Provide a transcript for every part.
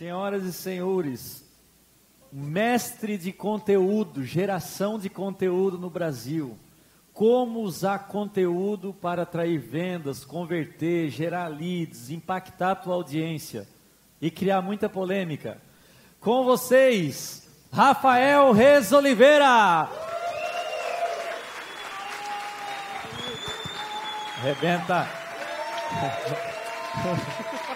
Senhoras e senhores, mestre de conteúdo, geração de conteúdo no Brasil. Como usar conteúdo para atrair vendas, converter, gerar leads, impactar a tua audiência e criar muita polêmica. Com vocês, Rafael Reis Oliveira. Rebenta.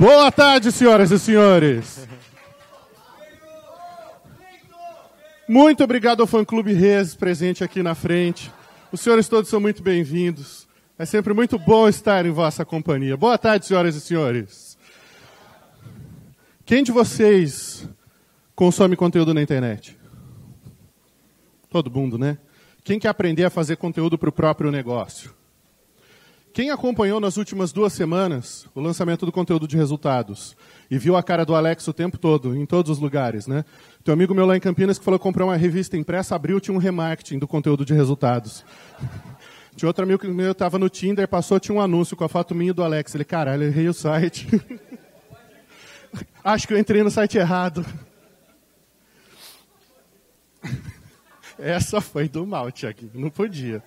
Boa tarde, senhoras e senhores. Muito obrigado ao Fã Clube Reis presente aqui na frente. Os senhores todos são muito bem-vindos. É sempre muito bom estar em vossa companhia. Boa tarde, senhoras e senhores. Quem de vocês consome conteúdo na internet? Todo mundo, né? Quem quer aprender a fazer conteúdo para o próprio negócio? Quem acompanhou nas últimas duas semanas o lançamento do conteúdo de resultados e viu a cara do Alex o tempo todo, em todos os lugares, né? Tem um amigo meu lá em Campinas que falou que comprou uma revista impressa, abriu, tinha um remarketing do conteúdo de resultados. Tinha outro amigo meu estava no Tinder, passou, tinha um anúncio com a foto minha do Alex. Ele, caralho, errei o site. Acho que eu entrei no site errado. Essa foi do mal, Tiago. Não podia.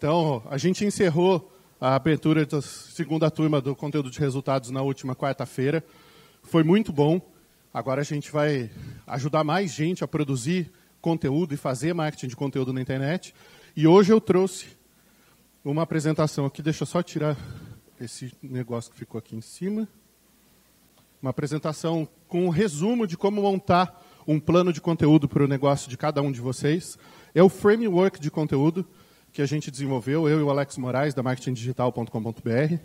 Então, a gente encerrou a abertura da segunda turma do conteúdo de resultados na última quarta-feira. Foi muito bom. Agora a gente vai ajudar mais gente a produzir conteúdo e fazer marketing de conteúdo na internet. E hoje eu trouxe uma apresentação aqui. Deixa eu só tirar esse negócio que ficou aqui em cima. Uma apresentação com um resumo de como montar um plano de conteúdo para o negócio de cada um de vocês. É o framework de conteúdo que a gente desenvolveu, eu e o Alex Moraes, da marketingdigital.com.br.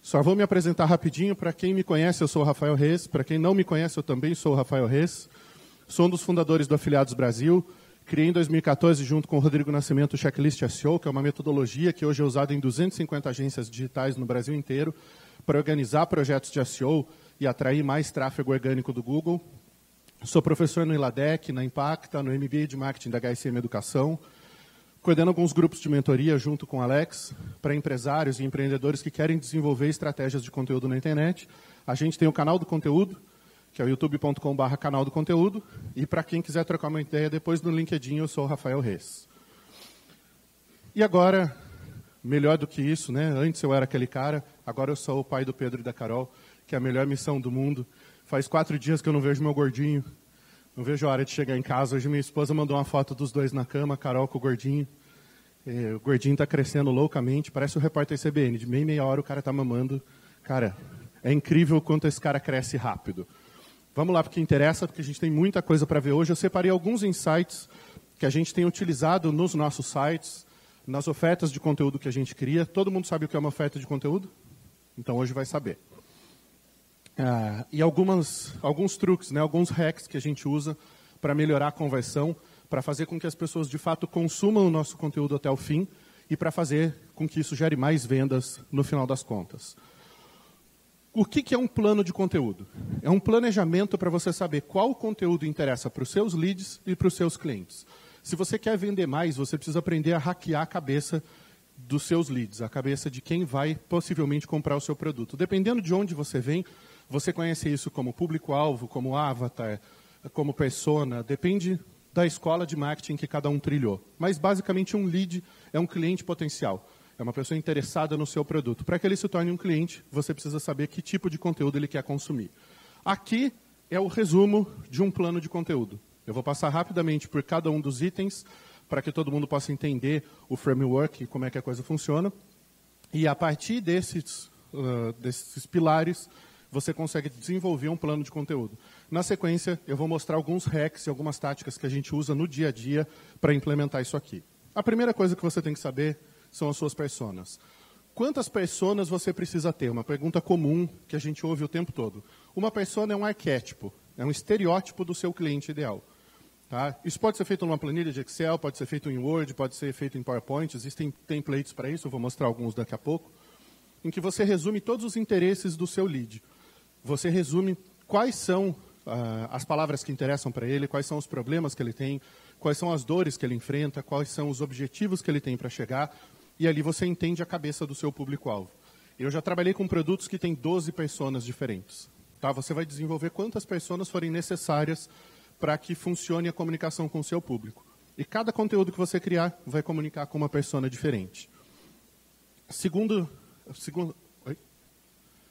Só vou me apresentar rapidinho. Para quem me conhece, eu sou o Rafael Reis. Para quem não me conhece, eu também sou o Rafael Reis. Sou um dos fundadores do Afiliados Brasil. Criei em 2014, junto com o Rodrigo Nascimento, o Checklist SEO, que é uma metodologia que hoje é usada em 250 agências digitais no Brasil inteiro para organizar projetos de SEO e atrair mais tráfego orgânico do Google. Sou professor no ILADEC, na Impacta, no MBA de Marketing da HSM Educação coordeno alguns grupos de mentoria junto com Alex para empresários e empreendedores que querem desenvolver estratégias de conteúdo na internet. A gente tem o canal do conteúdo, que é o youtube.com.br canal do conteúdo. E para quem quiser trocar uma ideia, depois no LinkedIn eu sou o Rafael Reis. E agora, melhor do que isso, né? Antes eu era aquele cara, agora eu sou o pai do Pedro e da Carol, que é a melhor missão do mundo. Faz quatro dias que eu não vejo meu gordinho. Não vejo a hora de chegar em casa. Hoje minha esposa mandou uma foto dos dois na cama, Carol com o gordinho. É, o gordinho está crescendo loucamente, parece o repórter CBN. De meia meia hora o cara está mamando. Cara, é incrível o quanto esse cara cresce rápido. Vamos lá porque interessa, porque a gente tem muita coisa para ver hoje. Eu separei alguns insights que a gente tem utilizado nos nossos sites, nas ofertas de conteúdo que a gente cria. Todo mundo sabe o que é uma oferta de conteúdo? Então hoje vai saber. Ah, e algumas, alguns truques, né, alguns hacks que a gente usa para melhorar a conversão para fazer com que as pessoas de fato consumam o nosso conteúdo até o fim e para fazer com que isso gere mais vendas no final das contas. O que, que é um plano de conteúdo? É um planejamento para você saber qual conteúdo interessa para os seus leads e para os seus clientes. Se você quer vender mais, você precisa aprender a hackear a cabeça dos seus leads, a cabeça de quem vai possivelmente comprar o seu produto. Dependendo de onde você vem, você conhece isso como público-alvo, como avatar, como persona, depende da escola de marketing que cada um trilhou. Mas, basicamente, um lead é um cliente potencial. É uma pessoa interessada no seu produto. Para que ele se torne um cliente, você precisa saber que tipo de conteúdo ele quer consumir. Aqui é o resumo de um plano de conteúdo. Eu vou passar rapidamente por cada um dos itens para que todo mundo possa entender o framework e como é que a coisa funciona. E a partir desses, uh, desses pilares, você consegue desenvolver um plano de conteúdo. Na sequência, eu vou mostrar alguns hacks e algumas táticas que a gente usa no dia a dia para implementar isso aqui. A primeira coisa que você tem que saber são as suas personas. Quantas personas você precisa ter? Uma pergunta comum que a gente ouve o tempo todo. Uma persona é um arquétipo, é um estereótipo do seu cliente ideal. Tá? Isso pode ser feito numa planilha de Excel, pode ser feito em Word, pode ser feito em PowerPoint, existem templates para isso, eu vou mostrar alguns daqui a pouco, em que você resume todos os interesses do seu lead. Você resume quais são uh, as palavras que interessam para ele, quais são os problemas que ele tem, quais são as dores que ele enfrenta, quais são os objetivos que ele tem para chegar, e ali você entende a cabeça do seu público-alvo. Eu já trabalhei com produtos que têm 12 personas diferentes. Tá? Você vai desenvolver quantas pessoas forem necessárias para que funcione a comunicação com o seu público. E cada conteúdo que você criar vai comunicar com uma persona diferente. Segundo, segundo,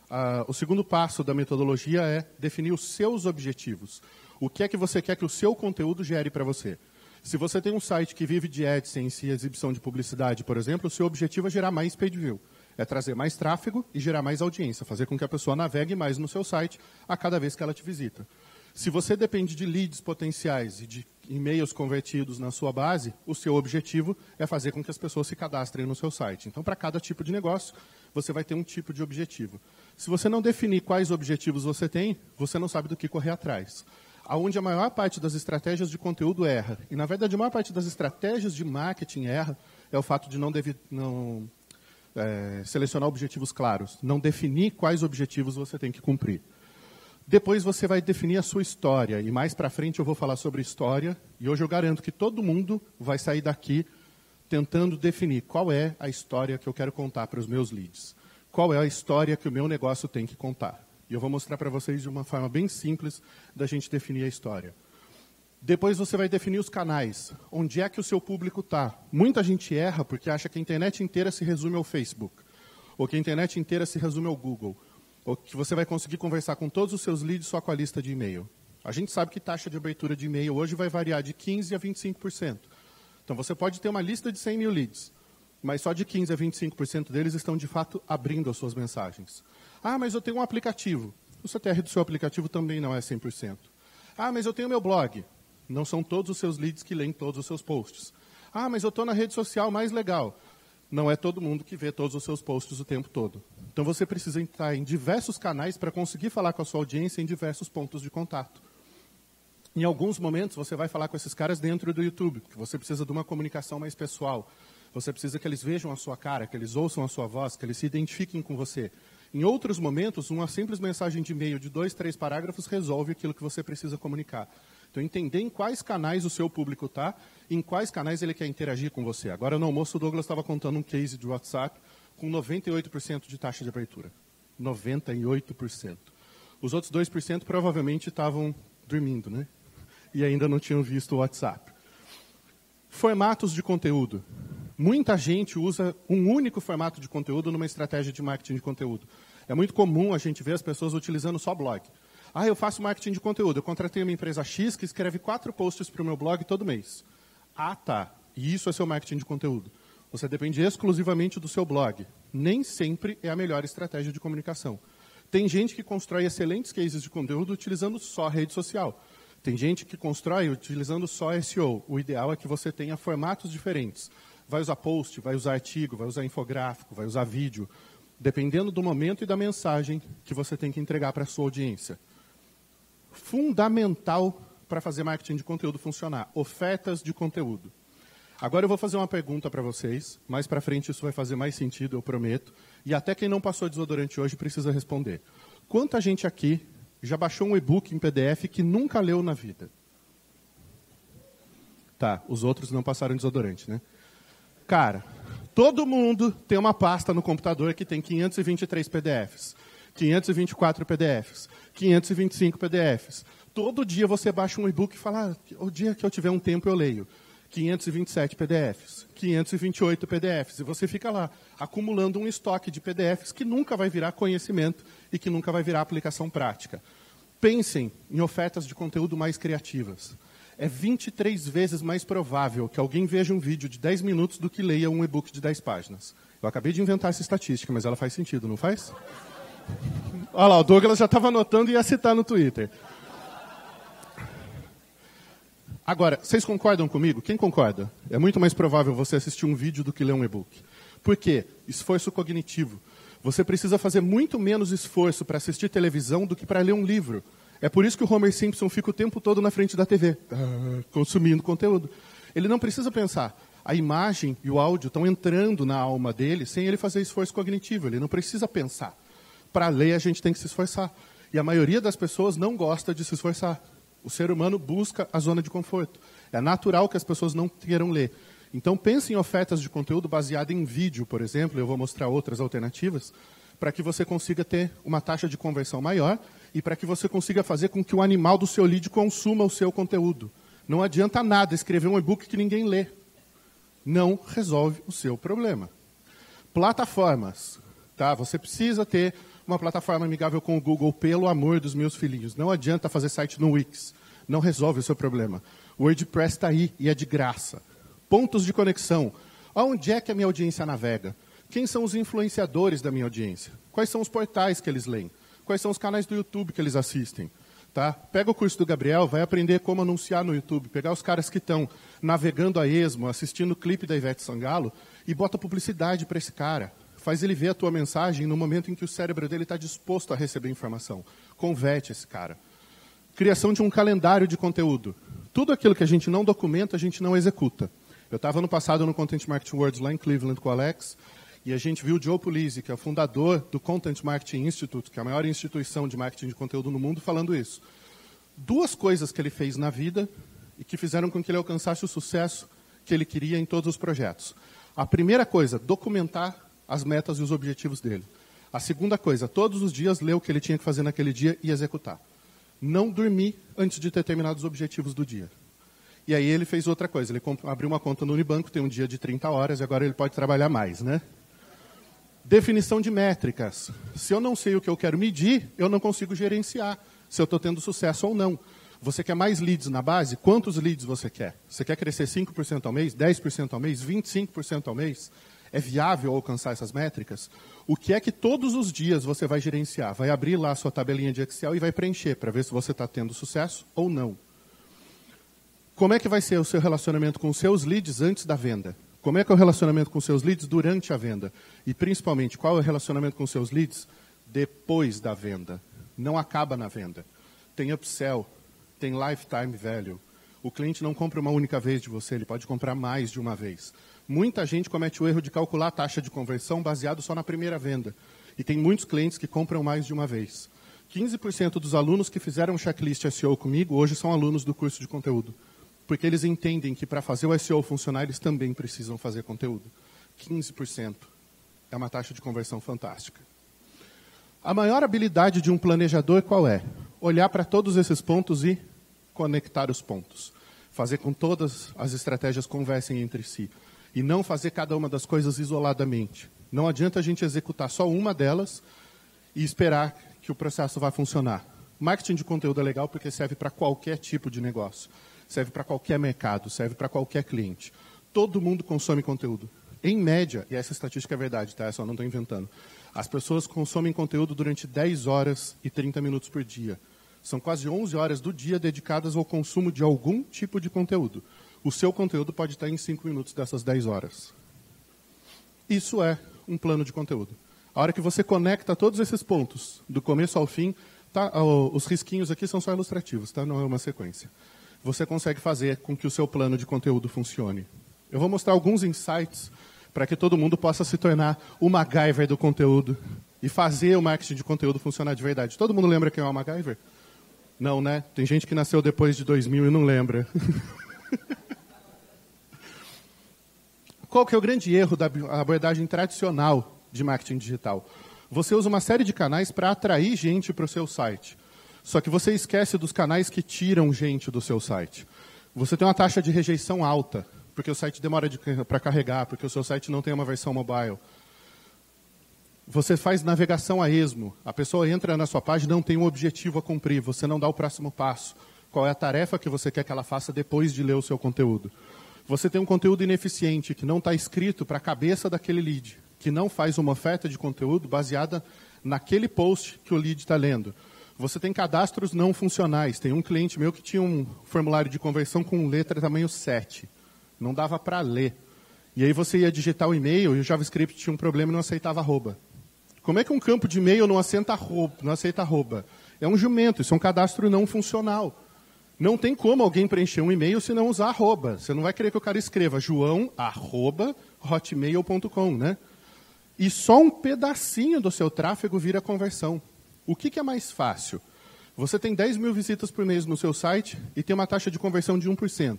ah, o segundo passo da metodologia é definir os seus objetivos. O que é que você quer que o seu conteúdo gere para você? Se você tem um site que vive de AdSense e exibição de publicidade, por exemplo, o seu objetivo é gerar mais page view. É trazer mais tráfego e gerar mais audiência, fazer com que a pessoa navegue mais no seu site a cada vez que ela te visita. Se você depende de leads potenciais e de e-mails convertidos na sua base, o seu objetivo é fazer com que as pessoas se cadastrem no seu site. Então, para cada tipo de negócio, você vai ter um tipo de objetivo. Se você não definir quais objetivos você tem, você não sabe do que correr atrás. Aonde a maior parte das estratégias de conteúdo erra, e na verdade a maior parte das estratégias de marketing erra, é o fato de não, deve, não é, selecionar objetivos claros, não definir quais objetivos você tem que cumprir. Depois você vai definir a sua história, e mais para frente eu vou falar sobre história, e hoje eu garanto que todo mundo vai sair daqui tentando definir qual é a história que eu quero contar para os meus leads. Qual é a história que o meu negócio tem que contar. E eu vou mostrar para vocês de uma forma bem simples da gente definir a história. Depois você vai definir os canais. Onde é que o seu público está? Muita gente erra porque acha que a internet inteira se resume ao Facebook. Ou que a internet inteira se resume ao Google que você vai conseguir conversar com todos os seus leads só com a lista de e-mail. A gente sabe que taxa de abertura de e-mail hoje vai variar de 15% a 25%. Então você pode ter uma lista de 100 mil leads, mas só de 15% a 25% deles estão de fato abrindo as suas mensagens. Ah, mas eu tenho um aplicativo. O CTR do seu aplicativo também não é 100%. Ah, mas eu tenho meu blog. Não são todos os seus leads que leem todos os seus posts. Ah, mas eu estou na rede social mais legal. Não é todo mundo que vê todos os seus posts o tempo todo. Então você precisa entrar em diversos canais para conseguir falar com a sua audiência em diversos pontos de contato. Em alguns momentos você vai falar com esses caras dentro do YouTube, porque você precisa de uma comunicação mais pessoal. Você precisa que eles vejam a sua cara, que eles ouçam a sua voz, que eles se identifiquem com você. Em outros momentos, uma simples mensagem de e-mail de dois, três parágrafos resolve aquilo que você precisa comunicar. Então, entender em quais canais o seu público está, em quais canais ele quer interagir com você. Agora, no almoço, o Douglas estava contando um case de WhatsApp com 98% de taxa de abertura. 98%. Os outros 2% provavelmente estavam dormindo, né? E ainda não tinham visto o WhatsApp. Formatos de conteúdo. Muita gente usa um único formato de conteúdo numa estratégia de marketing de conteúdo. É muito comum a gente ver as pessoas utilizando só blog. Ah, eu faço marketing de conteúdo. Eu contratei uma empresa X que escreve quatro posts para o meu blog todo mês. Ah, tá. E isso é seu marketing de conteúdo. Você depende exclusivamente do seu blog. Nem sempre é a melhor estratégia de comunicação. Tem gente que constrói excelentes cases de conteúdo utilizando só rede social. Tem gente que constrói utilizando só SEO. O ideal é que você tenha formatos diferentes. Vai usar post, vai usar artigo, vai usar infográfico, vai usar vídeo, dependendo do momento e da mensagem que você tem que entregar para a sua audiência. Fundamental para fazer marketing de conteúdo funcionar: ofertas de conteúdo. Agora eu vou fazer uma pergunta para vocês. Mais para frente isso vai fazer mais sentido, eu prometo. E até quem não passou desodorante hoje precisa responder. Quanta gente aqui já baixou um e-book em PDF que nunca leu na vida? Tá, os outros não passaram desodorante, né? Cara, todo mundo tem uma pasta no computador que tem 523 PDFs, 524 PDFs, 525 PDFs. Todo dia você baixa um e-book e fala, ah, o dia que eu tiver um tempo eu leio. 527 PDFs, 528 PDFs, e você fica lá acumulando um estoque de PDFs que nunca vai virar conhecimento e que nunca vai virar aplicação prática. Pensem em ofertas de conteúdo mais criativas. É 23 vezes mais provável que alguém veja um vídeo de 10 minutos do que leia um e-book de 10 páginas. Eu acabei de inventar essa estatística, mas ela faz sentido, não faz? Olha lá, o Douglas já estava anotando e ia citar no Twitter. Agora, vocês concordam comigo? Quem concorda? É muito mais provável você assistir um vídeo do que ler um e-book. Por quê? Esforço cognitivo. Você precisa fazer muito menos esforço para assistir televisão do que para ler um livro. É por isso que o Homer Simpson fica o tempo todo na frente da TV, ah, consumindo conteúdo. Ele não precisa pensar. A imagem e o áudio estão entrando na alma dele sem ele fazer esforço cognitivo. Ele não precisa pensar. Para ler, a gente tem que se esforçar. E a maioria das pessoas não gosta de se esforçar. O ser humano busca a zona de conforto. É natural que as pessoas não queiram ler. Então, pense em ofertas de conteúdo baseado em vídeo, por exemplo, eu vou mostrar outras alternativas. para que você consiga ter uma taxa de conversão maior e para que você consiga fazer com que o animal do seu lead consuma o seu conteúdo. Não adianta nada escrever um e-book que ninguém lê. Não resolve o seu problema. Plataformas. Tá? Você precisa ter uma plataforma amigável com o Google, pelo amor dos meus filhinhos. Não adianta fazer site no Wix. Não resolve o seu problema. O WordPress está aí e é de graça. Pontos de conexão. Aonde é que a minha audiência navega? Quem são os influenciadores da minha audiência? Quais são os portais que eles leem? Quais são os canais do YouTube que eles assistem? Tá? Pega o curso do Gabriel, vai aprender como anunciar no YouTube, pegar os caras que estão navegando a esmo, assistindo o clipe da Ivete Sangalo e bota publicidade para esse cara. Faz ele ver a tua mensagem no momento em que o cérebro dele está disposto a receber informação. Converte esse cara. Criação de um calendário de conteúdo. Tudo aquilo que a gente não documenta, a gente não executa. Eu estava no passado no Content Marketing Worlds lá em Cleveland com o Alex, e a gente viu o Joe Pulizzi, que é o fundador do Content Marketing Institute, que é a maior instituição de marketing de conteúdo no mundo, falando isso. Duas coisas que ele fez na vida e que fizeram com que ele alcançasse o sucesso que ele queria em todos os projetos. A primeira coisa, documentar as metas e os objetivos dele. A segunda coisa, todos os dias ler o que ele tinha que fazer naquele dia e executar. Não dormir antes de ter os objetivos do dia. E aí ele fez outra coisa, ele abriu uma conta no Unibanco, tem um dia de 30 horas e agora ele pode trabalhar mais, né? Definição de métricas. Se eu não sei o que eu quero medir, eu não consigo gerenciar se eu estou tendo sucesso ou não. Você quer mais leads na base? Quantos leads você quer? Você quer crescer 5% ao mês, 10% ao mês, 25% ao mês? É viável alcançar essas métricas? O que é que todos os dias você vai gerenciar? Vai abrir lá a sua tabelinha de Excel e vai preencher para ver se você está tendo sucesso ou não. Como é que vai ser o seu relacionamento com os seus leads antes da venda? Como é que é o relacionamento com seus leads durante a venda? E principalmente, qual é o relacionamento com seus leads depois da venda? Não acaba na venda. Tem upsell, tem lifetime value. O cliente não compra uma única vez de você, ele pode comprar mais de uma vez. Muita gente comete o erro de calcular a taxa de conversão baseado só na primeira venda. E tem muitos clientes que compram mais de uma vez. 15% dos alunos que fizeram checklist SEO comigo hoje são alunos do curso de conteúdo porque eles entendem que para fazer o SEO funcionar, eles também precisam fazer conteúdo. 15% é uma taxa de conversão fantástica. A maior habilidade de um planejador qual é? Olhar para todos esses pontos e conectar os pontos. Fazer com todas as estratégias conversem entre si. E não fazer cada uma das coisas isoladamente. Não adianta a gente executar só uma delas e esperar que o processo vá funcionar. Marketing de conteúdo é legal porque serve para qualquer tipo de negócio serve para qualquer mercado, serve para qualquer cliente. Todo mundo consome conteúdo. Em média, e essa estatística é verdade, tá? Eu só não estou inventando. As pessoas consomem conteúdo durante 10 horas e 30 minutos por dia. São quase 11 horas do dia dedicadas ao consumo de algum tipo de conteúdo. O seu conteúdo pode estar em 5 minutos dessas 10 horas. Isso é um plano de conteúdo. A hora que você conecta todos esses pontos, do começo ao fim, tá, os risquinhos aqui são só ilustrativos, tá? não é uma sequência você consegue fazer com que o seu plano de conteúdo funcione. Eu vou mostrar alguns insights para que todo mundo possa se tornar o MacGyver do conteúdo e fazer o marketing de conteúdo funcionar de verdade. Todo mundo lembra quem é o MacGyver? Não, né? Tem gente que nasceu depois de 2000 e não lembra. Qual que é o grande erro da abordagem tradicional de marketing digital? Você usa uma série de canais para atrair gente para o seu site. Só que você esquece dos canais que tiram gente do seu site. Você tem uma taxa de rejeição alta, porque o site demora de, para carregar, porque o seu site não tem uma versão mobile. Você faz navegação a esmo. A pessoa entra na sua página não tem um objetivo a cumprir, você não dá o próximo passo. Qual é a tarefa que você quer que ela faça depois de ler o seu conteúdo? Você tem um conteúdo ineficiente, que não está escrito para a cabeça daquele lead, que não faz uma oferta de conteúdo baseada naquele post que o lead está lendo. Você tem cadastros não funcionais. Tem um cliente meu que tinha um formulário de conversão com letra tamanho 7. Não dava para ler. E aí você ia digitar o e-mail e o JavaScript tinha um problema e não aceitava arroba. Como é que um campo de e-mail não aceita arroba? Não aceita arroba? É um jumento, isso é um cadastro não funcional. Não tem como alguém preencher um e-mail se não usar arroba. Você não vai querer que o cara escreva joão, arroba, hotmail.com, né? E só um pedacinho do seu tráfego vira conversão. O que, que é mais fácil? Você tem 10 mil visitas por mês no seu site e tem uma taxa de conversão de 1%.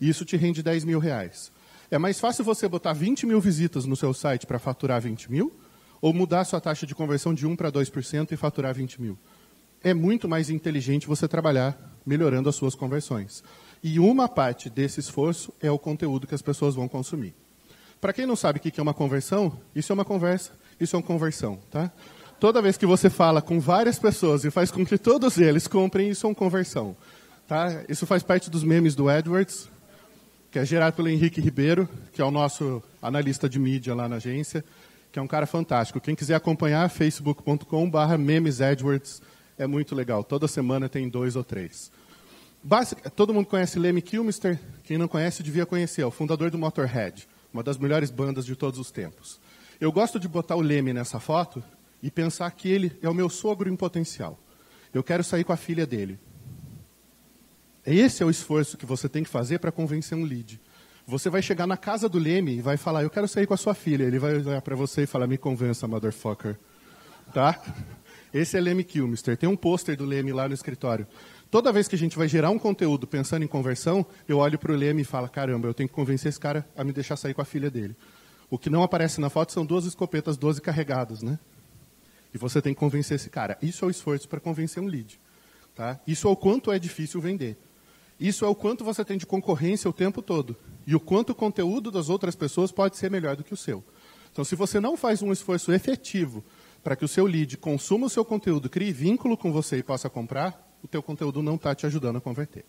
E isso te rende 10 mil reais. É mais fácil você botar 20 mil visitas no seu site para faturar 20 mil? ou mudar sua taxa de conversão de 1 para 2% e faturar 20 mil. É muito mais inteligente você trabalhar melhorando as suas conversões. E uma parte desse esforço é o conteúdo que as pessoas vão consumir. Para quem não sabe o que é uma conversão, isso é uma conversa, isso é uma conversão. Tá? Toda vez que você fala com várias pessoas e faz com que todos eles comprem, isso é uma conversão. Tá? Isso faz parte dos memes do Edwards, que é gerado pelo Henrique Ribeiro, que é o nosso analista de mídia lá na agência, que é um cara fantástico. Quem quiser acompanhar, facebook.com.br memesedwards, é muito legal. Toda semana tem dois ou três. Basic, todo mundo conhece Lemmy Kilmister? Quem não conhece devia conhecer, é o fundador do Motorhead, uma das melhores bandas de todos os tempos. Eu gosto de botar o Lemmy nessa foto e pensar que ele é o meu sogro em potencial. Eu quero sair com a filha dele. Esse é o esforço que você tem que fazer para convencer um lead. Você vai chegar na casa do Leme e vai falar, eu quero sair com a sua filha. Ele vai olhar para você e falar, me convença, motherfucker. Tá? Esse é Leme Kilmister. Tem um pôster do Leme lá no escritório. Toda vez que a gente vai gerar um conteúdo pensando em conversão, eu olho para o Leme e falo, caramba, eu tenho que convencer esse cara a me deixar sair com a filha dele. O que não aparece na foto são duas escopetas 12 carregadas, né? E você tem que convencer esse cara. Isso é o esforço para convencer um lead. Tá? Isso é o quanto é difícil vender. Isso é o quanto você tem de concorrência o tempo todo. E o quanto o conteúdo das outras pessoas pode ser melhor do que o seu. Então, se você não faz um esforço efetivo para que o seu lead consuma o seu conteúdo, crie vínculo com você e possa comprar, o teu conteúdo não está te ajudando a converter.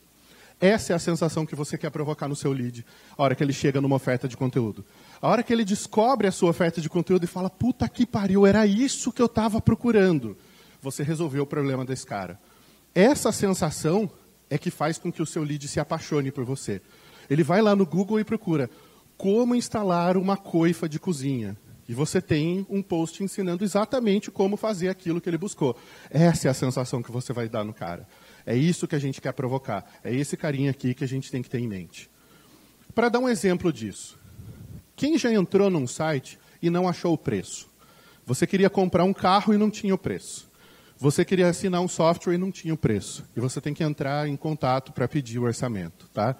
Essa é a sensação que você quer provocar no seu lead, a hora que ele chega numa oferta de conteúdo. A hora que ele descobre a sua oferta de conteúdo e fala, puta que pariu, era isso que eu estava procurando. Você resolveu o problema desse cara. Essa sensação é que faz com que o seu lead se apaixone por você. Ele vai lá no Google e procura como instalar uma coifa de cozinha. E você tem um post ensinando exatamente como fazer aquilo que ele buscou. Essa é a sensação que você vai dar no cara. É isso que a gente quer provocar. É esse carinha aqui que a gente tem que ter em mente. Para dar um exemplo disso, quem já entrou num site e não achou o preço? Você queria comprar um carro e não tinha o preço. Você queria assinar um software e não tinha o preço. E você tem que entrar em contato para pedir o orçamento. Tá?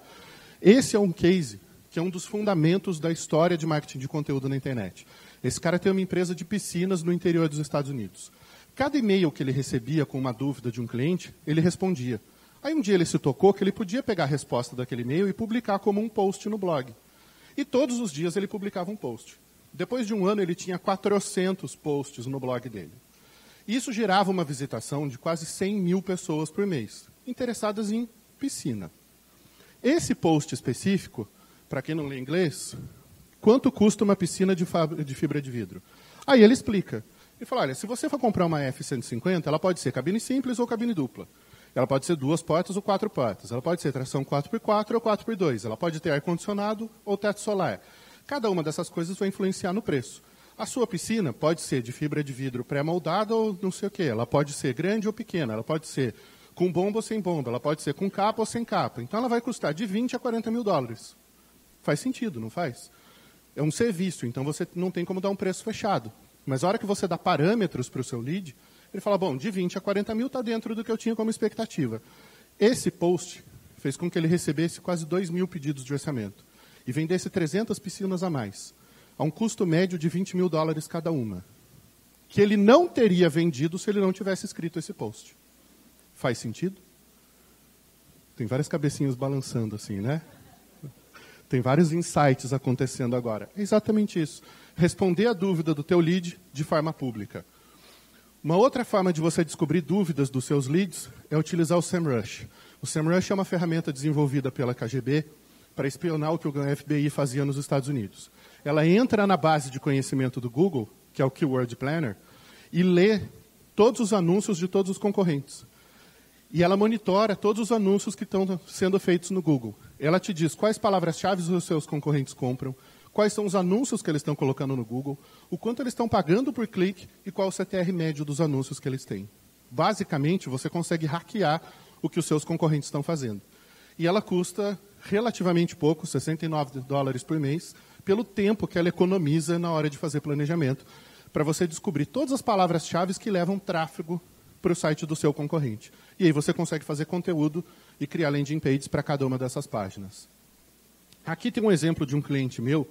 Esse é um case que é um dos fundamentos da história de marketing de conteúdo na internet. Esse cara tem uma empresa de piscinas no interior dos Estados Unidos. Cada e-mail que ele recebia com uma dúvida de um cliente, ele respondia. Aí um dia ele se tocou que ele podia pegar a resposta daquele e-mail e publicar como um post no blog. E todos os dias ele publicava um post. Depois de um ano, ele tinha 400 posts no blog dele. Isso gerava uma visitação de quase 100 mil pessoas por mês, interessadas em piscina. Esse post específico, para quem não lê inglês, quanto custa uma piscina de, de fibra de vidro? Aí ele explica. Ele fala, olha, se você for comprar uma F-150, ela pode ser cabine simples ou cabine dupla. Ela pode ser duas portas ou quatro portas. Ela pode ser tração 4x4 ou 4x2. Ela pode ter ar-condicionado ou teto solar. Cada uma dessas coisas vai influenciar no preço. A sua piscina pode ser de fibra de vidro pré-moldada ou não sei o quê. Ela pode ser grande ou pequena. Ela pode ser com bomba ou sem bomba. Ela pode ser com capa ou sem capa. Então ela vai custar de 20 a 40 mil dólares. Faz sentido, não faz? É um serviço, então você não tem como dar um preço fechado. Mas a hora que você dá parâmetros para o seu lead, ele fala, bom, de 20 a 40 mil está dentro do que eu tinha como expectativa. Esse post fez com que ele recebesse quase 2 mil pedidos de orçamento e vendesse 300 piscinas a mais a um custo médio de 20 mil dólares cada uma, que ele não teria vendido se ele não tivesse escrito esse post. Faz sentido? Tem várias cabecinhas balançando assim, né? Tem vários insights acontecendo agora. É exatamente isso. Responder a dúvida do teu lead de forma pública. Uma outra forma de você descobrir dúvidas dos seus leads é utilizar o SEMrush. O SEMrush é uma ferramenta desenvolvida pela KGB para espionar o que o FBI fazia nos Estados Unidos ela entra na base de conhecimento do Google, que é o Keyword Planner, e lê todos os anúncios de todos os concorrentes. E ela monitora todos os anúncios que estão sendo feitos no Google. Ela te diz quais palavras-chave os seus concorrentes compram, quais são os anúncios que eles estão colocando no Google, o quanto eles estão pagando por clique e qual o CTR médio dos anúncios que eles têm. Basicamente, você consegue hackear o que os seus concorrentes estão fazendo. E ela custa relativamente pouco, 69 dólares por mês, pelo tempo que ela economiza na hora de fazer planejamento, para você descobrir todas as palavras-chave que levam tráfego para o site do seu concorrente. E aí você consegue fazer conteúdo e criar landing pages para cada uma dessas páginas. Aqui tem um exemplo de um cliente meu,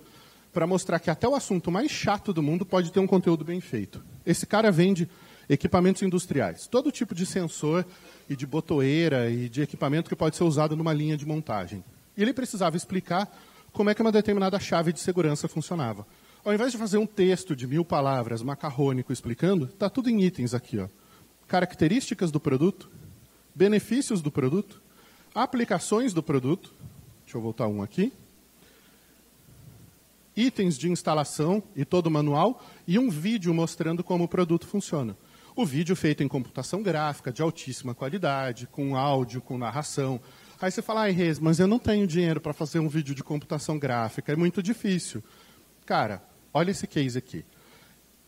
para mostrar que até o assunto mais chato do mundo pode ter um conteúdo bem feito. Esse cara vende equipamentos industriais, todo tipo de sensor e de botoeira e de equipamento que pode ser usado numa linha de montagem. E ele precisava explicar como é que uma determinada chave de segurança funcionava. Ao invés de fazer um texto de mil palavras macarrônico explicando, está tudo em itens aqui. Ó. Características do produto, benefícios do produto, aplicações do produto. Deixa eu voltar um aqui itens de instalação e todo o manual e um vídeo mostrando como o produto funciona. O vídeo feito em computação gráfica, de altíssima qualidade, com áudio, com narração. Aí você fala, ai, Reis, mas eu não tenho dinheiro para fazer um vídeo de computação gráfica, é muito difícil. Cara, olha esse case aqui.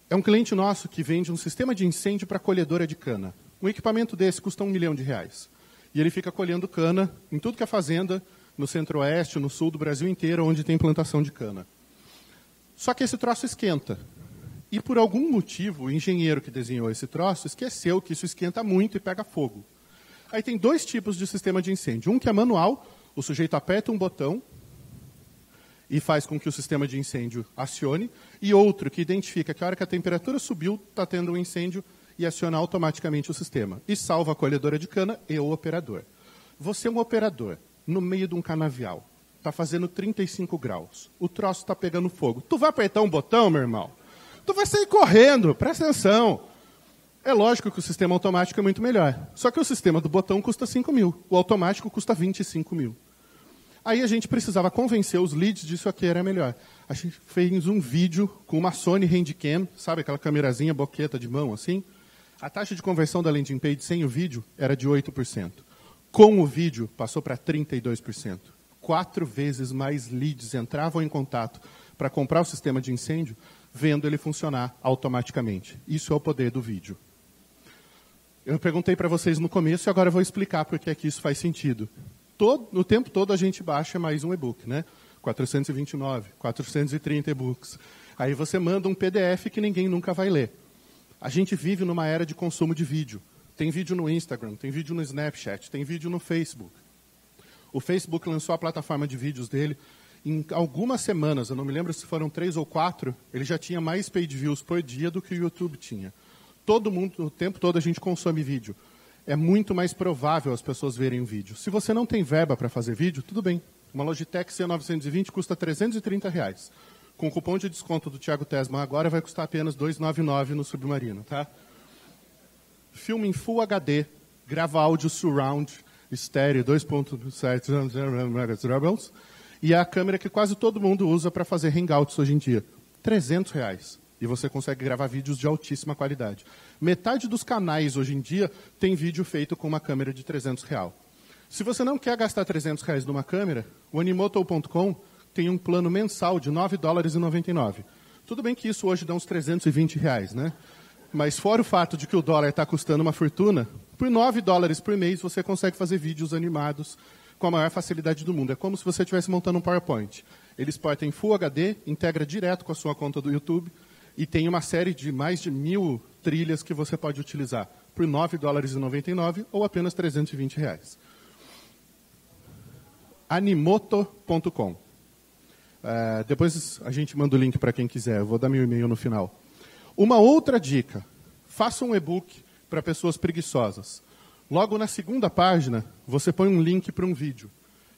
É um cliente nosso que vende um sistema de incêndio para colhedora de cana. Um equipamento desse custa um milhão de reais. E ele fica colhendo cana em tudo que é fazenda, no centro-oeste, no sul do Brasil inteiro, onde tem plantação de cana. Só que esse troço esquenta. E por algum motivo, o engenheiro que desenhou esse troço esqueceu que isso esquenta muito e pega fogo. Aí tem dois tipos de sistema de incêndio. Um que é manual, o sujeito aperta um botão e faz com que o sistema de incêndio acione, e outro que identifica que a hora que a temperatura subiu, está tendo um incêndio e aciona automaticamente o sistema. E salva a colhedora de cana e o operador. Você é um operador no meio de um canavial está fazendo 35 graus. O troço está pegando fogo. Tu vai apertar um botão, meu irmão? Tu vai sair correndo, presta atenção. É lógico que o sistema automático é muito melhor. Só que o sistema do botão custa 5 mil. O automático custa 25 mil. Aí a gente precisava convencer os leads disso aqui era melhor. A gente fez um vídeo com uma Sony Handicam, sabe aquela câmerazinha boqueta de mão assim? A taxa de conversão da landing page sem o vídeo era de 8%. Com o vídeo, passou para 32% quatro vezes mais leads entravam em contato para comprar o sistema de incêndio, vendo ele funcionar automaticamente. Isso é o poder do vídeo. Eu perguntei para vocês no começo e agora vou explicar porque é que isso faz sentido. Todo, no tempo todo a gente baixa mais um e-book, né? 429, 430 e-books. Aí você manda um PDF que ninguém nunca vai ler. A gente vive numa era de consumo de vídeo. Tem vídeo no Instagram, tem vídeo no Snapchat, tem vídeo no Facebook. O Facebook lançou a plataforma de vídeos dele. Em algumas semanas, eu não me lembro se foram três ou quatro, ele já tinha mais paid views por dia do que o YouTube tinha. Todo mundo, o tempo todo, a gente consome vídeo. É muito mais provável as pessoas verem o vídeo. Se você não tem verba para fazer vídeo, tudo bem. Uma Logitech C920 custa 330 reais. Com o cupom de desconto do Thiago Tesman agora vai custar apenas 299 no Submarino, tá? Filme em Full HD, grava áudio surround, estéreo 2.7 e a câmera que quase todo mundo usa para fazer hangouts hoje em dia. 300 reais. E você consegue gravar vídeos de altíssima qualidade. Metade dos canais hoje em dia tem vídeo feito com uma câmera de 300 real. Se você não quer gastar 300 reais numa câmera, o Animoto.com tem um plano mensal de 9 dólares e 99. Tudo bem que isso hoje dá uns 320 reais, né? Mas fora o fato de que o dólar está custando uma fortuna, por 9 dólares por mês você consegue fazer vídeos animados com a maior facilidade do mundo. É como se você estivesse montando um PowerPoint. Ele exporta em Full HD, integra direto com a sua conta do YouTube e tem uma série de mais de mil trilhas que você pode utilizar por 9 dólares e 99 ou apenas 320 reais. Animoto.com. É, depois a gente manda o link para quem quiser. Eu vou dar meu e-mail no final. Uma outra dica: faça um e-book para pessoas preguiçosas. Logo na segunda página, você põe um link para um vídeo.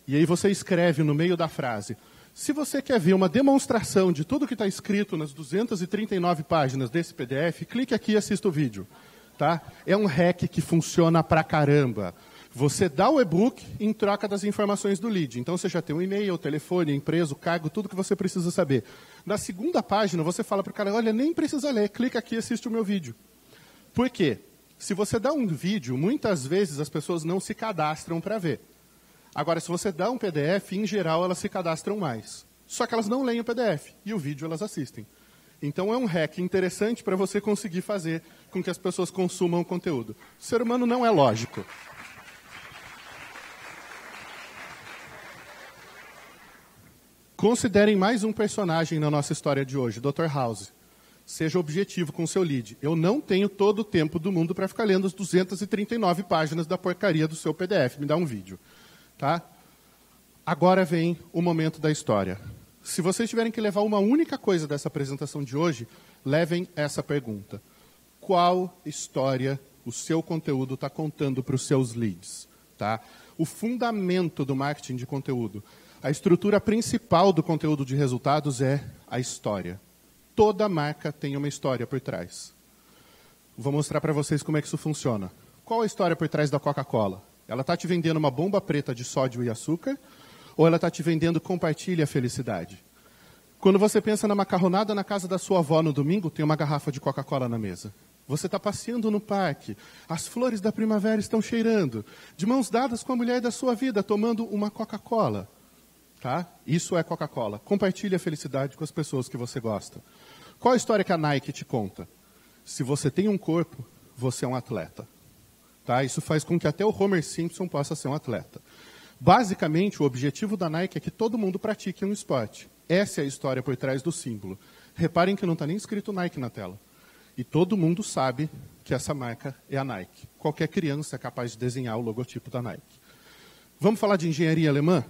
E aí você escreve no meio da frase: se você quer ver uma demonstração de tudo que está escrito nas 239 páginas desse PDF, clique aqui e assista o vídeo. Tá? É um hack que funciona pra caramba. Você dá o e-book em troca das informações do lead. Então você já tem um e-mail, telefone, empresa, o cargo, tudo que você precisa saber. Na segunda página, você fala para o cara: olha, nem precisa ler, clica aqui e assiste o meu vídeo. Por quê? Se você dá um vídeo, muitas vezes as pessoas não se cadastram para ver. Agora, se você dá um PDF, em geral elas se cadastram mais. Só que elas não leem o PDF e o vídeo elas assistem. Então é um hack interessante para você conseguir fazer com que as pessoas consumam o conteúdo. O ser humano não é lógico. Considerem mais um personagem na nossa história de hoje, Dr. House. Seja objetivo com seu lead. Eu não tenho todo o tempo do mundo para ficar lendo as 239 páginas da porcaria do seu PDF. Me dá um vídeo. Tá? Agora vem o momento da história. Se vocês tiverem que levar uma única coisa dessa apresentação de hoje, levem essa pergunta: Qual história o seu conteúdo está contando para os seus leads? Tá? O fundamento do marketing de conteúdo, a estrutura principal do conteúdo de resultados é a história. Toda marca tem uma história por trás. Vou mostrar para vocês como é que isso funciona. Qual a história por trás da Coca-Cola? Ela está te vendendo uma bomba preta de sódio e açúcar ou ela está te vendendo compartilhe a felicidade? Quando você pensa na macarronada na casa da sua avó no domingo, tem uma garrafa de Coca-Cola na mesa. Você está passeando no parque, as flores da primavera estão cheirando, de mãos dadas com a mulher da sua vida, tomando uma Coca-Cola. Tá? Isso é Coca-Cola. Compartilhe a felicidade com as pessoas que você gosta. Qual a história que a Nike te conta? Se você tem um corpo, você é um atleta. Tá? Isso faz com que até o Homer Simpson possa ser um atleta. Basicamente, o objetivo da Nike é que todo mundo pratique um esporte. Essa é a história por trás do símbolo. Reparem que não está nem escrito Nike na tela. E todo mundo sabe que essa marca é a Nike. Qualquer criança é capaz de desenhar o logotipo da Nike. Vamos falar de engenharia alemã?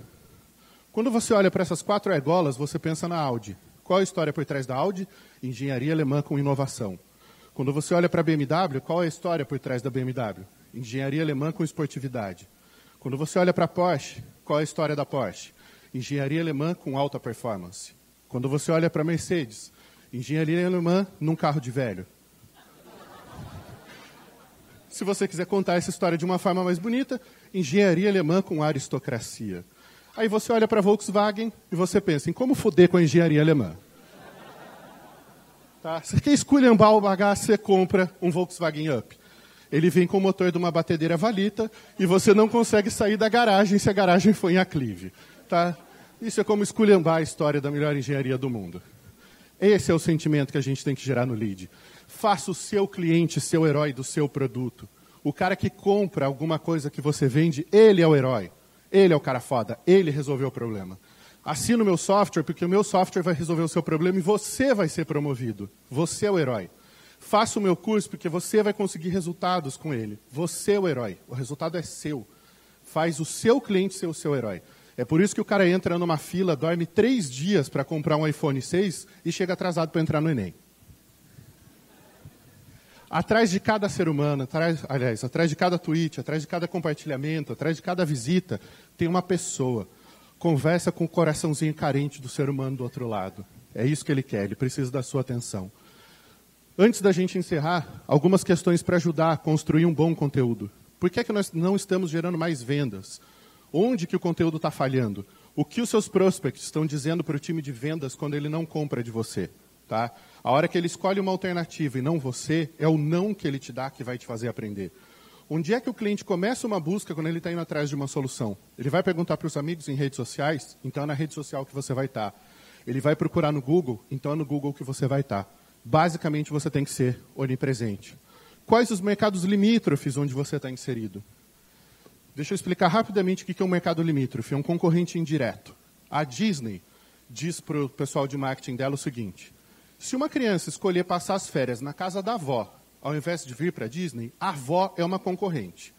Quando você olha para essas quatro argolas, você pensa na Audi. Qual a história por trás da Audi? Engenharia alemã com inovação. Quando você olha para a BMW, qual é a história por trás da BMW? Engenharia alemã com esportividade. Quando você olha para a Porsche, qual é a história da Porsche? Engenharia alemã com alta performance. Quando você olha para a Mercedes, engenharia alemã num carro de velho. Se você quiser contar essa história de uma forma mais bonita, engenharia alemã com aristocracia. Aí você olha para a Volkswagen e você pensa em como foder com a engenharia alemã. Tá? Você quer esculhambar o bagaço, você compra um Volkswagen Up. Ele vem com o motor de uma batedeira valita e você não consegue sair da garagem se a garagem for em aclive. Tá? Isso é como esculhambar a história da melhor engenharia do mundo. Esse é o sentimento que a gente tem que gerar no lead. Faça o seu cliente seu herói do seu produto. O cara que compra alguma coisa que você vende, ele é o herói. Ele é o cara foda. Ele resolveu o problema. Assina o meu software, porque o meu software vai resolver o seu problema e você vai ser promovido. Você é o herói. Faça o meu curso, porque você vai conseguir resultados com ele. Você é o herói. O resultado é seu. Faz o seu cliente ser o seu herói. É por isso que o cara entra numa fila, dorme três dias para comprar um iPhone 6 e chega atrasado para entrar no Enem. Atrás de cada ser humano, atrás, aliás, atrás de cada tweet, atrás de cada compartilhamento, atrás de cada visita, tem uma pessoa. Conversa com o coraçãozinho carente do ser humano do outro lado. É isso que ele quer, ele precisa da sua atenção. Antes da gente encerrar, algumas questões para ajudar a construir um bom conteúdo. Por que, é que nós não estamos gerando mais vendas? Onde que o conteúdo está falhando? O que os seus prospects estão dizendo para o time de vendas quando ele não compra de você? Tá? A hora que ele escolhe uma alternativa e não você, é o não que ele te dá que vai te fazer aprender. Onde é que o cliente começa uma busca quando ele está indo atrás de uma solução? Ele vai perguntar para os amigos em redes sociais, então é na rede social que você vai estar. Tá. Ele vai procurar no Google, então é no Google que você vai estar. Tá. Basicamente, você tem que ser onipresente. Quais os mercados limítrofes onde você está inserido? Deixa eu explicar rapidamente o que é um mercado limítrofe. É um concorrente indireto. A Disney diz para o pessoal de marketing dela o seguinte: se uma criança escolher passar as férias na casa da avó, ao invés de vir para a Disney, a avó é uma concorrente.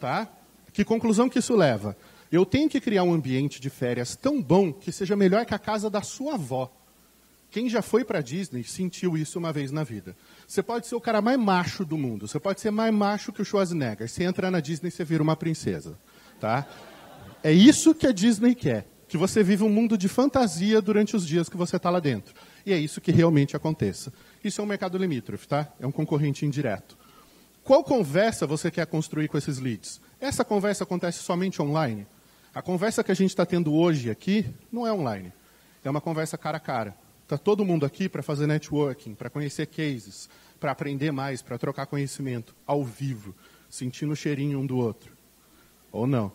Tá? Que conclusão que isso leva? Eu tenho que criar um ambiente de férias tão bom que seja melhor que a casa da sua avó. Quem já foi para a Disney sentiu isso uma vez na vida. Você pode ser o cara mais macho do mundo. Você pode ser mais macho que o Schwarzenegger. Você entra na Disney, você vira uma princesa. Tá? É isso que a Disney quer. Que você viva um mundo de fantasia durante os dias que você está lá dentro. E é isso que realmente aconteça. Isso é um mercado limítrofe, tá? É um concorrente indireto. Qual conversa você quer construir com esses leads? Essa conversa acontece somente online? A conversa que a gente está tendo hoje aqui não é online. É uma conversa cara a cara. Está todo mundo aqui para fazer networking, para conhecer cases, para aprender mais, para trocar conhecimento, ao vivo, sentindo o cheirinho um do outro. Ou não?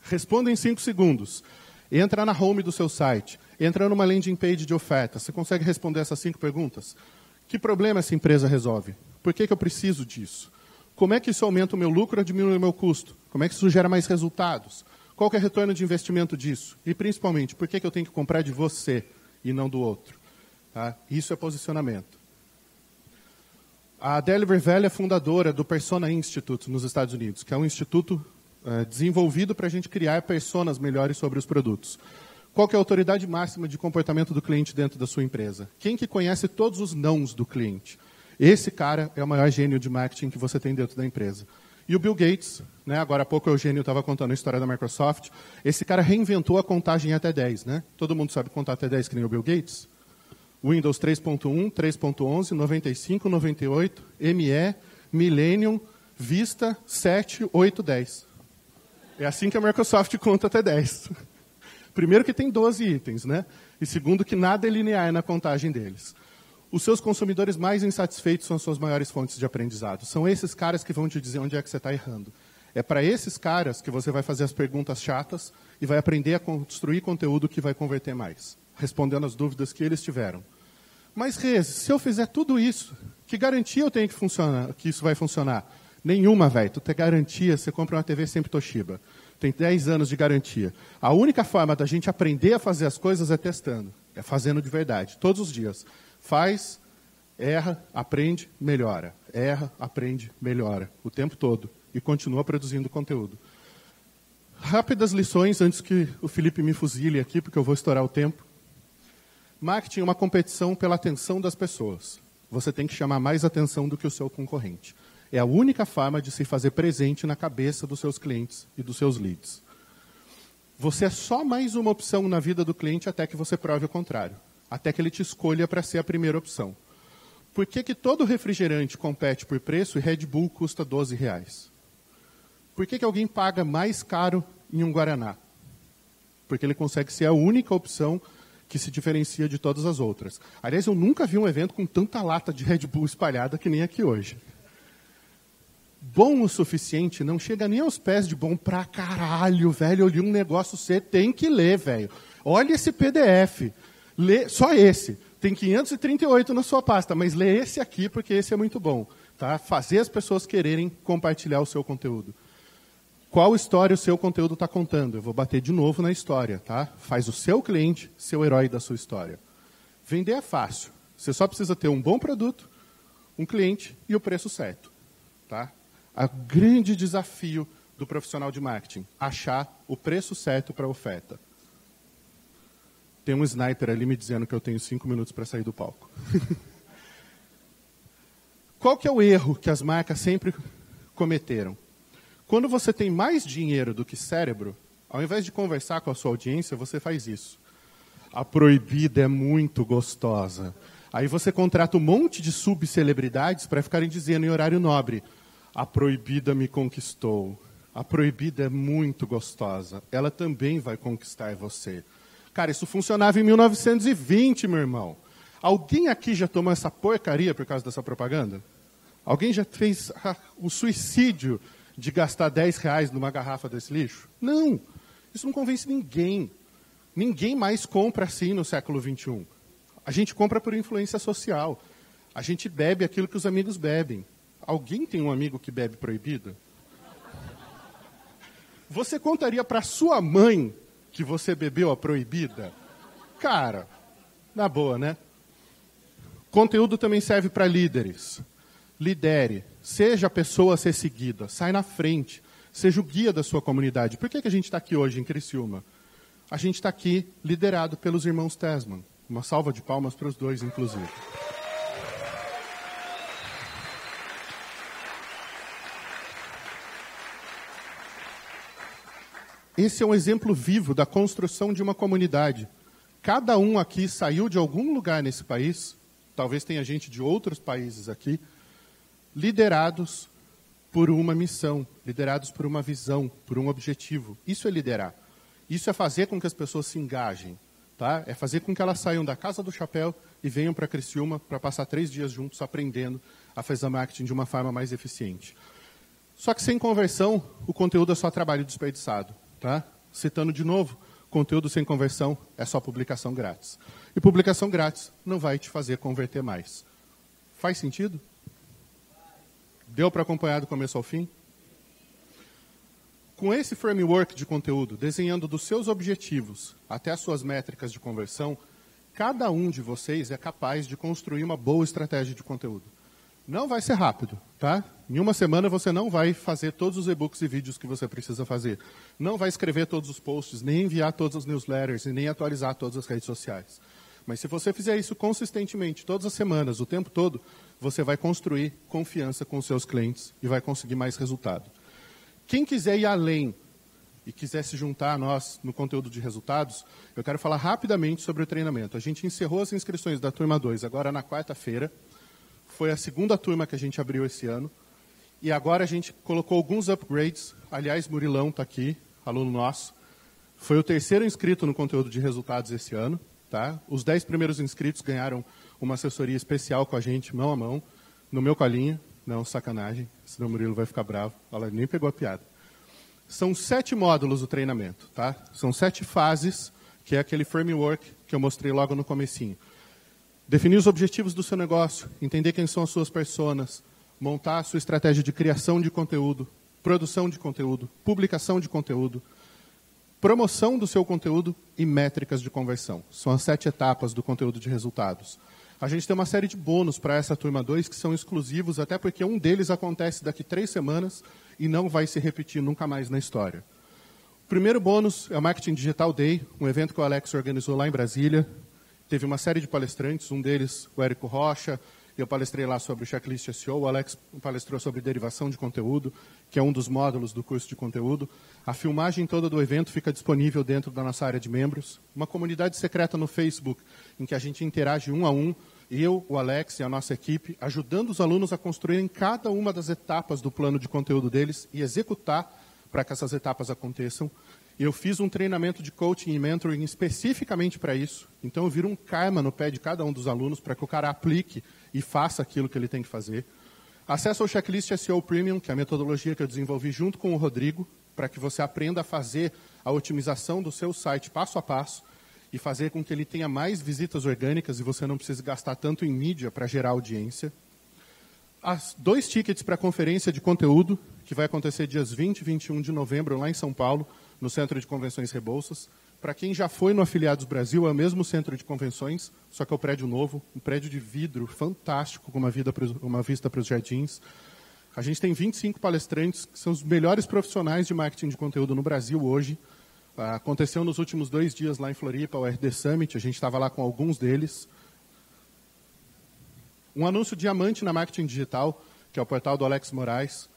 Responda em cinco segundos. Entra na home do seu site, entra numa landing page de oferta. Você consegue responder essas cinco perguntas? Que problema essa empresa resolve? Por que, que eu preciso disso? Como é que isso aumenta o meu lucro ou diminui o meu custo? Como é que isso gera mais resultados? Qual é o retorno de investimento disso? E, principalmente, por que, que eu tenho que comprar de você e não do outro? Tá? Isso é posicionamento. A Deliver Valley é fundadora do Persona Institute nos Estados Unidos, que é um instituto é, desenvolvido para a gente criar personas melhores sobre os produtos. Qual é a autoridade máxima de comportamento do cliente dentro da sua empresa? Quem que conhece todos os nãos do cliente? Esse cara é o maior gênio de marketing que você tem dentro da empresa. E o Bill Gates, né, agora há pouco o Eugênio estava contando a história da Microsoft, esse cara reinventou a contagem até 10. Né? Todo mundo sabe contar até 10 que nem o Bill Gates? Windows 3.1, 3.11, 95, 98, ME, Millennium, Vista, 7, 8, 10. É assim que a Microsoft conta até 10. Primeiro que tem 12 itens, né? E segundo que nada é linear na contagem deles. Os seus consumidores mais insatisfeitos são as suas maiores fontes de aprendizado. São esses caras que vão te dizer onde é que você está errando. É para esses caras que você vai fazer as perguntas chatas e vai aprender a construir conteúdo que vai converter mais, respondendo as dúvidas que eles tiveram. Mas, Rez, se eu fizer tudo isso, que garantia eu tenho que, que isso vai funcionar? Nenhuma, velho. Tu tem garantia, você compra uma TV sempre Toshiba. Tem 10 anos de garantia. A única forma da gente aprender a fazer as coisas é testando. É fazendo de verdade, todos os dias. Faz, erra, aprende, melhora. Erra, aprende, melhora. O tempo todo. E continua produzindo conteúdo. Rápidas lições antes que o Felipe me fuzile aqui, porque eu vou estourar o tempo. Marketing é uma competição pela atenção das pessoas. Você tem que chamar mais atenção do que o seu concorrente. É a única forma de se fazer presente na cabeça dos seus clientes e dos seus leads. Você é só mais uma opção na vida do cliente até que você prove o contrário. Até que ele te escolha para ser a primeira opção. Por que, que todo refrigerante compete por preço e Red Bull custa 12 reais? Por que, que alguém paga mais caro em um Guaraná? Porque ele consegue ser a única opção que se diferencia de todas as outras. Aliás, eu nunca vi um evento com tanta lata de Red Bull espalhada que nem aqui hoje bom o suficiente não chega nem aos pés de bom pra caralho, velho. Eu li um negócio, você tem que ler, velho. Olha esse PDF. Lê, só esse. Tem 538 na sua pasta, mas lê esse aqui porque esse é muito bom. Tá? Fazer as pessoas quererem compartilhar o seu conteúdo. Qual história o seu conteúdo está contando? Eu vou bater de novo na história. Tá? Faz o seu cliente seu herói da sua história. Vender é fácil. Você só precisa ter um bom produto, um cliente e o preço certo. Tá? O grande desafio do profissional de marketing, achar o preço certo para a oferta. Tem um sniper ali me dizendo que eu tenho cinco minutos para sair do palco. Qual que é o erro que as marcas sempre cometeram? Quando você tem mais dinheiro do que cérebro, ao invés de conversar com a sua audiência, você faz isso. A proibida é muito gostosa. Aí você contrata um monte de subcelebridades para ficarem dizendo em horário nobre: a proibida me conquistou. A proibida é muito gostosa. Ela também vai conquistar você. Cara, isso funcionava em 1920, meu irmão. Alguém aqui já tomou essa porcaria por causa dessa propaganda? Alguém já fez ah, o suicídio de gastar 10 reais numa garrafa desse lixo? Não. Isso não convence ninguém. Ninguém mais compra assim no século 21. A gente compra por influência social. A gente bebe aquilo que os amigos bebem. Alguém tem um amigo que bebe proibido? Você contaria para sua mãe que você bebeu a proibida? Cara, na boa, né? Conteúdo também serve para líderes. Lidere, seja a pessoa a ser seguida, sai na frente, seja o guia da sua comunidade. Por que, que a gente está aqui hoje em Criciúma? A gente está aqui liderado pelos irmãos Tesman. Uma salva de palmas para os dois, inclusive. Esse é um exemplo vivo da construção de uma comunidade. Cada um aqui saiu de algum lugar nesse país, talvez tenha gente de outros países aqui, liderados por uma missão, liderados por uma visão, por um objetivo. Isso é liderar. Isso é fazer com que as pessoas se engajem. Tá? É fazer com que elas saiam da casa do chapéu e venham para Criciúma para passar três dias juntos aprendendo a fazer marketing de uma forma mais eficiente. Só que sem conversão, o conteúdo é só trabalho desperdiçado. Tá? Citando de novo, conteúdo sem conversão é só publicação grátis. E publicação grátis não vai te fazer converter mais. Faz sentido? Deu para acompanhar do começo ao fim? Com esse framework de conteúdo, desenhando dos seus objetivos até as suas métricas de conversão, cada um de vocês é capaz de construir uma boa estratégia de conteúdo. Não vai ser rápido, tá? Em uma semana você não vai fazer todos os e-books e vídeos que você precisa fazer. Não vai escrever todos os posts, nem enviar todas as newsletters e nem atualizar todas as redes sociais. Mas se você fizer isso consistentemente, todas as semanas, o tempo todo, você vai construir confiança com seus clientes e vai conseguir mais resultado. Quem quiser ir além e quiser se juntar a nós no conteúdo de resultados, eu quero falar rapidamente sobre o treinamento. A gente encerrou as inscrições da turma 2 agora na quarta-feira. Foi a segunda turma que a gente abriu esse ano. E agora a gente colocou alguns upgrades. Aliás, Murilão está aqui, aluno nosso. Foi o terceiro inscrito no conteúdo de resultados esse ano. Tá? Os dez primeiros inscritos ganharam uma assessoria especial com a gente, mão a mão, no meu colinho. Não, sacanagem, senão o Murilo vai ficar bravo. Ela nem pegou a piada. São sete módulos do treinamento, tá? São sete fases, que é aquele framework que eu mostrei logo no comecinho. Definir os objetivos do seu negócio, entender quem são as suas personas, montar a sua estratégia de criação de conteúdo, produção de conteúdo, publicação de conteúdo, promoção do seu conteúdo e métricas de conversão. São as sete etapas do conteúdo de resultados. A gente tem uma série de bônus para essa turma 2 que são exclusivos, até porque um deles acontece daqui três semanas e não vai se repetir nunca mais na história. O primeiro bônus é o Marketing Digital Day, um evento que o Alex organizou lá em Brasília. Teve uma série de palestrantes, um deles o Érico Rocha, eu palestrei lá sobre checklist SEO, o Alex palestrou sobre derivação de conteúdo, que é um dos módulos do curso de conteúdo. A filmagem toda do evento fica disponível dentro da nossa área de membros. Uma comunidade secreta no Facebook, em que a gente interage um a um, eu, o Alex e a nossa equipe, ajudando os alunos a construírem cada uma das etapas do plano de conteúdo deles e executar para que essas etapas aconteçam. Eu fiz um treinamento de coaching e mentoring especificamente para isso. Então eu viro um karma no pé de cada um dos alunos para que o cara aplique e faça aquilo que ele tem que fazer. Acesso ao checklist SEO Premium, que é a metodologia que eu desenvolvi junto com o Rodrigo, para que você aprenda a fazer a otimização do seu site passo a passo e fazer com que ele tenha mais visitas orgânicas e você não precise gastar tanto em mídia para gerar audiência. As dois tickets para a conferência de conteúdo, que vai acontecer dias 20 e 21 de novembro lá em São Paulo, no Centro de Convenções Rebouças. Para quem já foi no Afiliados Brasil, é o mesmo centro de convenções, só que é o prédio novo, um prédio de vidro fantástico, com uma, vida, uma vista para os jardins. A gente tem 25 palestrantes, que são os melhores profissionais de marketing de conteúdo no Brasil hoje. Ah, aconteceu nos últimos dois dias lá em Floripa, o RD Summit, a gente estava lá com alguns deles. Um anúncio diamante na marketing digital, que é o portal do Alex Moraes.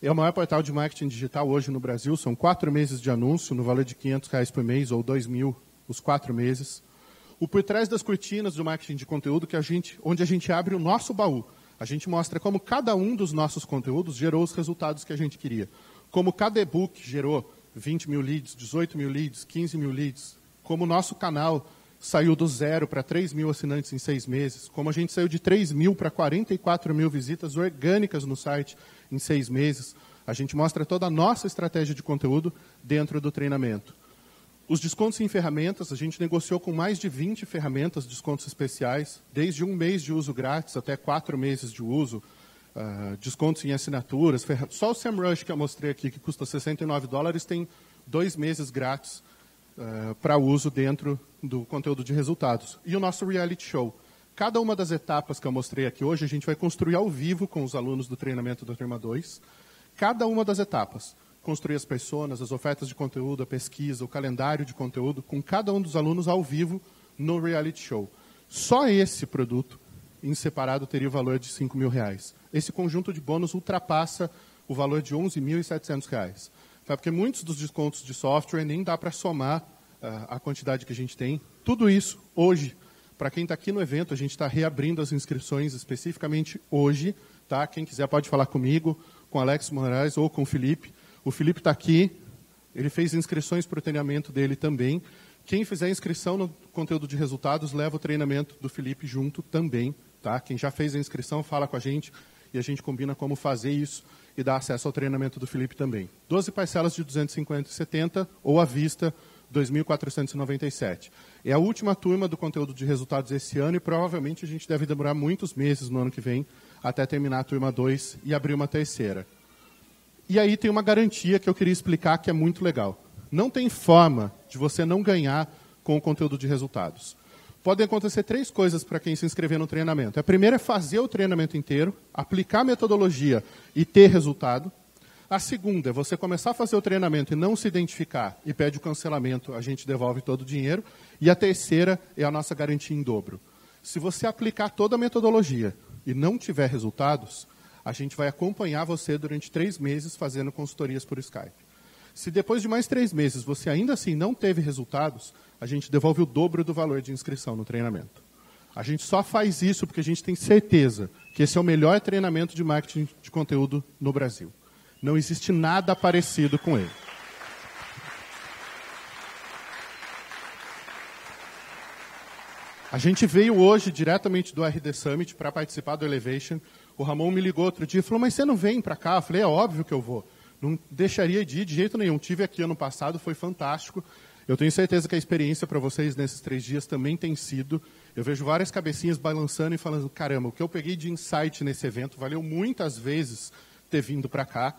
É o maior portal de marketing digital hoje no Brasil. São quatro meses de anúncio, no valor de 500 reais por mês ou 2 mil os quatro meses. O por trás das cortinas do marketing de conteúdo, que a gente, onde a gente abre o nosso baú. A gente mostra como cada um dos nossos conteúdos gerou os resultados que a gente queria. Como cada e-book gerou 20 mil leads, 18 mil leads, 15 mil leads. Como o nosso canal saiu do zero para 3 mil assinantes em seis meses. Como a gente saiu de 3 mil para 44 mil visitas orgânicas no site em seis meses. A gente mostra toda a nossa estratégia de conteúdo dentro do treinamento. Os descontos em ferramentas, a gente negociou com mais de 20 ferramentas, descontos especiais, desde um mês de uso grátis até quatro meses de uso, uh, descontos em assinaturas. Só o SEMrush que eu mostrei aqui, que custa 69 dólares, tem dois meses grátis uh, para uso dentro do conteúdo de resultados. E o nosso reality show. Cada uma das etapas que eu mostrei aqui hoje, a gente vai construir ao vivo com os alunos do treinamento da turma 2. Cada uma das etapas. Construir as pessoas, as ofertas de conteúdo, a pesquisa, o calendário de conteúdo, com cada um dos alunos ao vivo no reality show. Só esse produto, em separado, teria o valor de 5 mil reais. Esse conjunto de bônus ultrapassa o valor de 11.700 reais. Porque muitos dos descontos de software nem dá para somar uh, a quantidade que a gente tem. Tudo isso, hoje, para quem está aqui no evento, a gente está reabrindo as inscrições especificamente hoje. Tá? Quem quiser pode falar comigo, com Alex Moraes ou com o Felipe. O Felipe está aqui, ele fez inscrições para o treinamento dele também. Quem fizer inscrição no conteúdo de resultados, leva o treinamento do Felipe junto também. Tá? Quem já fez a inscrição, fala com a gente e a gente combina como fazer isso e dar acesso ao treinamento do Felipe também. 12 parcelas de 250 e 70 ou à vista 2.497. É a última turma do conteúdo de resultados esse ano e provavelmente a gente deve demorar muitos meses no ano que vem até terminar a turma 2 e abrir uma terceira. E aí tem uma garantia que eu queria explicar que é muito legal. Não tem forma de você não ganhar com o conteúdo de resultados. podem acontecer três coisas para quem se inscrever no treinamento. A primeira é fazer o treinamento inteiro, aplicar a metodologia e ter resultado. A segunda é você começar a fazer o treinamento e não se identificar e pede o cancelamento, a gente devolve todo o dinheiro. E a terceira é a nossa garantia em dobro. Se você aplicar toda a metodologia e não tiver resultados, a gente vai acompanhar você durante três meses fazendo consultorias por Skype. Se depois de mais três meses você ainda assim não teve resultados, a gente devolve o dobro do valor de inscrição no treinamento. A gente só faz isso porque a gente tem certeza que esse é o melhor treinamento de marketing de conteúdo no Brasil. Não existe nada parecido com ele. A gente veio hoje diretamente do RD Summit para participar do Elevation. O Ramon me ligou outro dia e falou: Mas você não vem para cá? Eu falei: É óbvio que eu vou. Não deixaria de ir de jeito nenhum. Tive aqui ano passado, foi fantástico. Eu tenho certeza que a experiência para vocês nesses três dias também tem sido. Eu vejo várias cabecinhas balançando e falando: caramba, o que eu peguei de insight nesse evento valeu muitas vezes ter vindo para cá.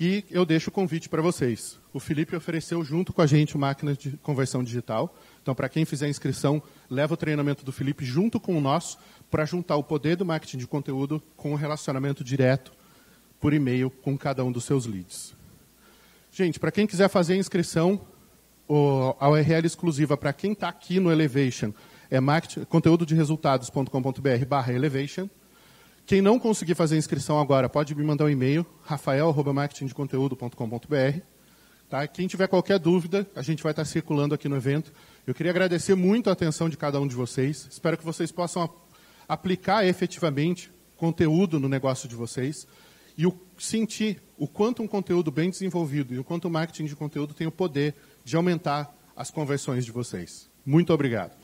E eu deixo o convite para vocês. O Felipe ofereceu junto com a gente uma máquina de conversão digital. Então, para quem fizer inscrição, leva o treinamento do Felipe junto com o nosso para juntar o poder do marketing de conteúdo com o relacionamento direto por e-mail com cada um dos seus leads. Gente, para quem quiser fazer a inscrição, a URL exclusiva para quem está aqui no Elevation é conteúdo de resultados.com.br barra Elevation. Quem não conseguir fazer a inscrição agora, pode me mandar um e-mail, rafael.marketingdeconteúdo.com.br. Tá? Quem tiver qualquer dúvida, a gente vai estar circulando aqui no evento. Eu queria agradecer muito a atenção de cada um de vocês. Espero que vocês possam aplicar efetivamente conteúdo no negócio de vocês e o, sentir o quanto um conteúdo bem desenvolvido e o quanto o marketing de conteúdo tem o poder de aumentar as conversões de vocês. Muito obrigado.